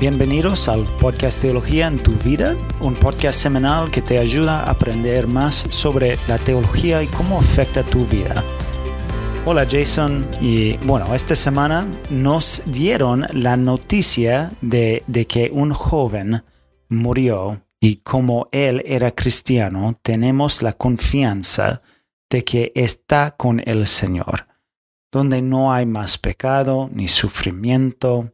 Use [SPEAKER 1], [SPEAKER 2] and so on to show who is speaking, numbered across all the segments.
[SPEAKER 1] bienvenidos al podcast Teología en tu vida, un podcast semanal que te ayuda a aprender más sobre la teología y cómo afecta tu vida. Hola Jason, y bueno, esta semana nos dieron la noticia de, de que un joven murió y como él era cristiano, tenemos la confianza de que está con el Señor donde no hay más pecado ni sufrimiento.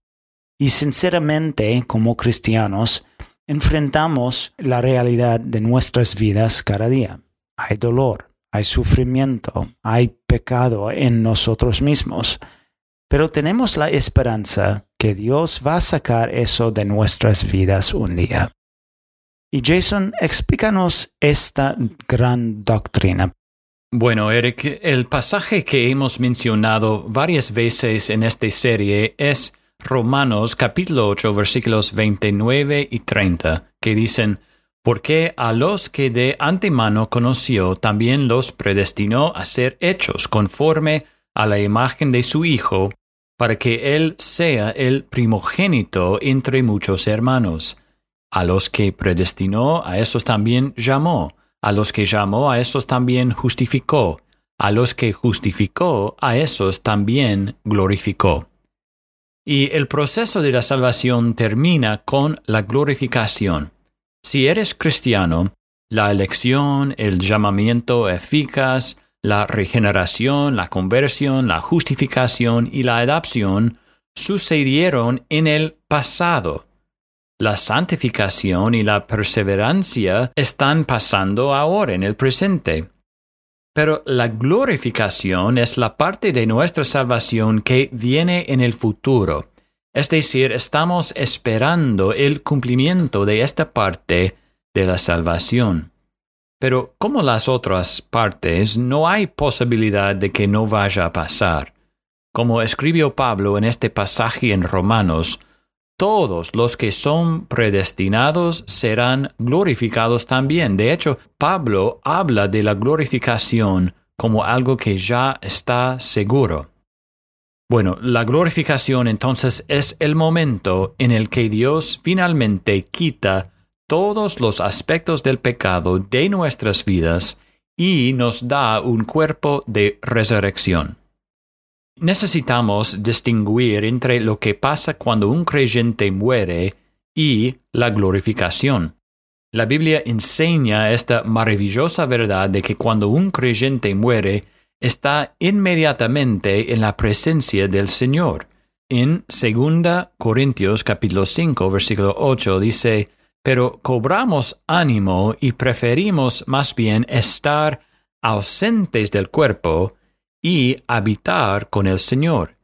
[SPEAKER 1] Y sinceramente, como cristianos, enfrentamos la realidad de nuestras vidas cada día. Hay dolor, hay sufrimiento, hay pecado en nosotros mismos, pero tenemos la esperanza que Dios va a sacar eso de nuestras vidas un día. Y Jason, explícanos esta gran doctrina.
[SPEAKER 2] Bueno, Eric, el pasaje que hemos mencionado varias veces en esta serie es Romanos capítulo 8 versículos 29 y 30, que dicen, porque a los que de antemano conoció también los predestinó a ser hechos conforme a la imagen de su Hijo, para que Él sea el primogénito entre muchos hermanos. A los que predestinó, a esos también llamó a los que llamó, a esos también justificó. A los que justificó, a esos también glorificó. Y el proceso de la salvación termina con la glorificación. Si eres cristiano, la elección, el llamamiento eficaz, la regeneración, la conversión, la justificación y la adopción sucedieron en el pasado, la santificación y la perseverancia están pasando ahora en el presente. Pero la glorificación es la parte de nuestra salvación que viene en el futuro. Es decir, estamos esperando el cumplimiento de esta parte de la salvación. Pero como las otras partes, no hay posibilidad de que no vaya a pasar. Como escribió Pablo en este pasaje en Romanos, todos los que son predestinados serán glorificados también. De hecho, Pablo habla de la glorificación como algo que ya está seguro. Bueno, la glorificación entonces es el momento en el que Dios finalmente quita todos los aspectos del pecado de nuestras vidas y nos da un cuerpo de resurrección. Necesitamos distinguir entre lo que pasa cuando un creyente muere y la glorificación. La Biblia enseña esta maravillosa verdad de que cuando un creyente muere, está inmediatamente en la presencia del Señor. En 2 Corintios capítulo 5 versículo 8 dice, pero cobramos ánimo y preferimos más bien estar ausentes del cuerpo y habitar con el Señor.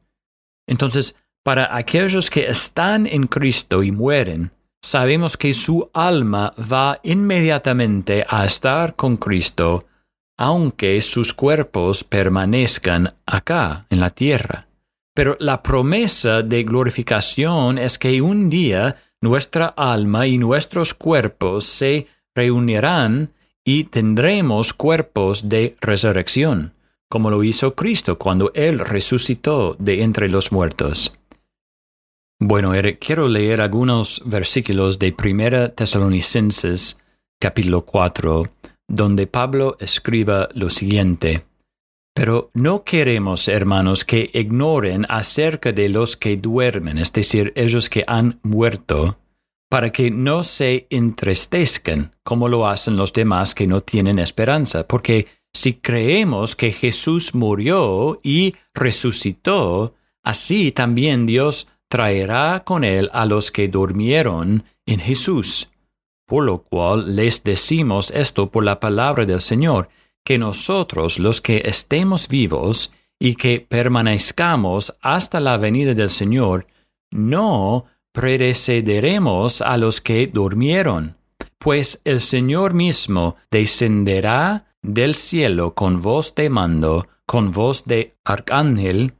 [SPEAKER 2] Entonces, para aquellos que están en Cristo y mueren, sabemos que su alma va inmediatamente a estar con Cristo, aunque sus cuerpos permanezcan acá, en la tierra. Pero la promesa de glorificación es que un día nuestra alma y nuestros cuerpos se reunirán y tendremos cuerpos de resurrección como lo hizo Cristo cuando Él resucitó de entre los muertos. Bueno, quiero leer algunos versículos de Primera Tesalonicenses capítulo 4, donde Pablo escriba lo siguiente. Pero no queremos, hermanos, que ignoren acerca de los que duermen, es decir, ellos que han muerto, para que no se entristezcan como lo hacen los demás que no tienen esperanza, porque si creemos que Jesús murió y resucitó, así también Dios traerá con él a los que durmieron en Jesús. Por lo cual les decimos esto por la palabra del Señor, que nosotros los que estemos vivos y que permanezcamos hasta la venida del Señor, no precederemos a los que durmieron, pues el Señor mismo descenderá del cielo con voz de mando, con voz de arcángel,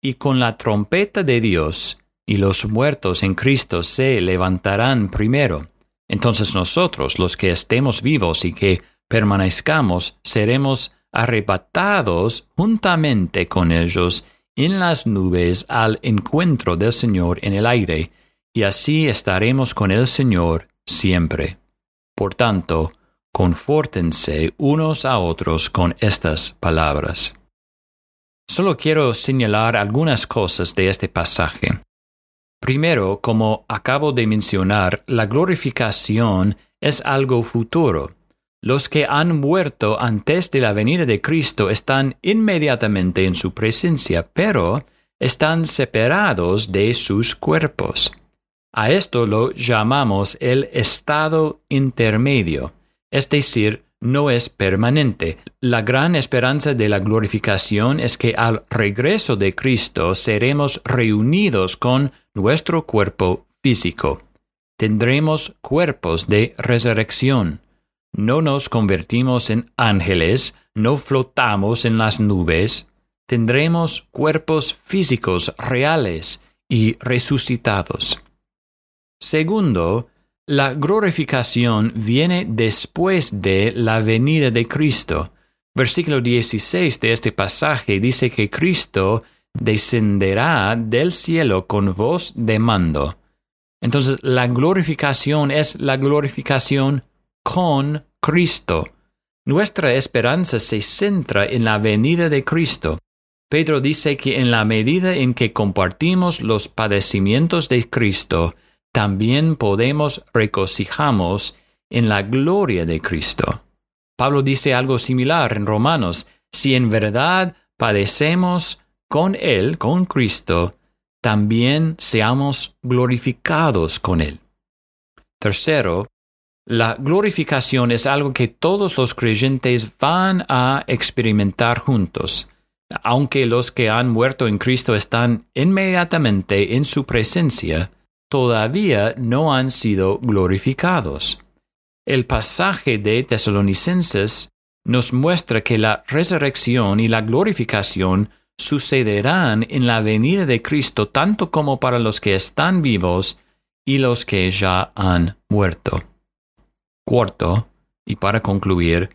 [SPEAKER 2] y con la trompeta de Dios, y los muertos en Cristo se levantarán primero. Entonces nosotros, los que estemos vivos y que permanezcamos, seremos arrebatados juntamente con ellos en las nubes al encuentro del Señor en el aire, y así estaremos con el Señor siempre. Por tanto, confórtense unos a otros con estas palabras. Solo quiero señalar algunas cosas de este pasaje. Primero, como acabo de mencionar, la glorificación es algo futuro. Los que han muerto antes de la venida de Cristo están inmediatamente en su presencia, pero están separados de sus cuerpos. A esto lo llamamos el estado intermedio, es decir, no es permanente. La gran esperanza de la glorificación es que al regreso de Cristo seremos reunidos con nuestro cuerpo físico. Tendremos cuerpos de resurrección. No nos convertimos en ángeles, no flotamos en las nubes. Tendremos cuerpos físicos reales y resucitados. Segundo, la glorificación viene después de la venida de Cristo. Versículo 16 de este pasaje dice que Cristo descenderá del cielo con voz de mando. Entonces la glorificación es la glorificación con Cristo. Nuestra esperanza se centra en la venida de Cristo. Pedro dice que en la medida en que compartimos los padecimientos de Cristo, también podemos regocijamos en la gloria de Cristo. Pablo dice algo similar en Romanos, si en verdad padecemos con Él, con Cristo, también seamos glorificados con Él. Tercero, la glorificación es algo que todos los creyentes van a experimentar juntos. Aunque los que han muerto en Cristo están inmediatamente en su presencia, todavía no han sido glorificados. El pasaje de Tesalonicenses nos muestra que la resurrección y la glorificación sucederán en la venida de Cristo tanto como para los que están vivos y los que ya han muerto. Cuarto, y para concluir,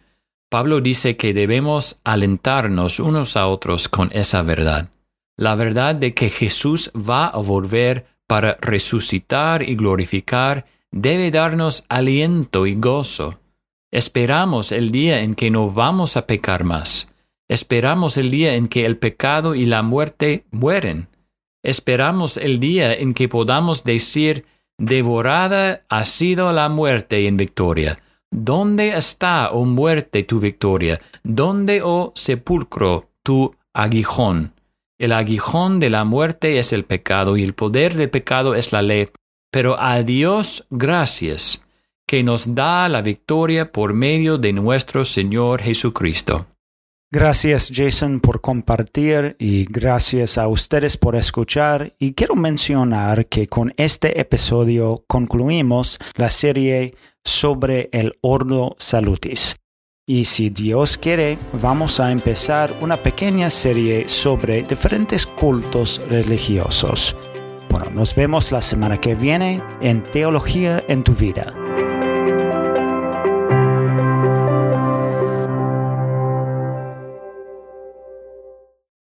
[SPEAKER 2] Pablo dice que debemos alentarnos unos a otros con esa verdad, la verdad de que Jesús va a volver para resucitar y glorificar debe darnos aliento y gozo. Esperamos el día en que no vamos a pecar más. Esperamos el día en que el pecado y la muerte mueren. Esperamos el día en que podamos decir, devorada ha sido la muerte en victoria. ¿Dónde está, oh muerte, tu victoria? ¿Dónde, oh sepulcro, tu aguijón? El aguijón de la muerte es el pecado y el poder del pecado es la ley. Pero a Dios gracias, que nos da la victoria por medio de nuestro Señor Jesucristo.
[SPEAKER 1] Gracias Jason por compartir y gracias a ustedes por escuchar y quiero mencionar que con este episodio concluimos la serie sobre el Ordo Salutis. Y si Dios quiere, vamos a empezar una pequeña serie sobre diferentes cultos religiosos. Bueno, nos vemos la semana que viene en Teología en tu vida.